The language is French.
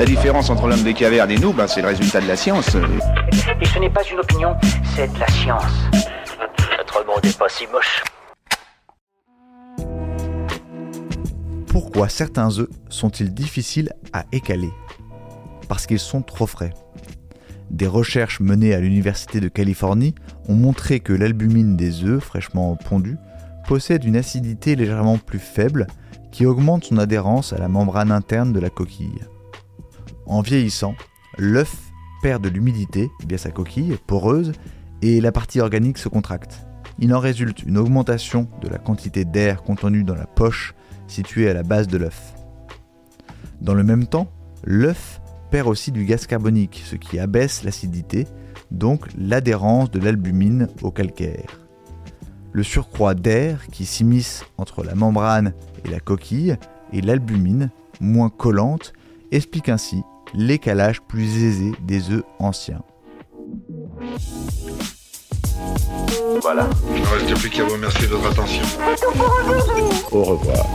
La différence entre l'homme des cavernes et nous, ben, c'est le résultat de la science. Et ce n'est pas une opinion, c'est de la science. Notre monde n'est pas si moche. Pourquoi certains œufs sont-ils difficiles à écaler? Parce qu'ils sont trop frais. Des recherches menées à l'Université de Californie ont montré que l'albumine des œufs fraîchement pondus possède une acidité légèrement plus faible qui augmente son adhérence à la membrane interne de la coquille. En vieillissant, l'œuf perd de l'humidité via sa coquille poreuse et la partie organique se contracte. Il en résulte une augmentation de la quantité d'air contenu dans la poche située à la base de l'œuf. Dans le même temps, l'œuf perd aussi du gaz carbonique, ce qui abaisse l'acidité, donc l'adhérence de l'albumine au calcaire. Le surcroît d'air qui s'immisce entre la membrane et la coquille et l'albumine, moins collante, explique ainsi l'écalage plus aisé des œufs anciens. Voilà. Il ne reste plus qu'à vous remercier de votre attention. Au revoir.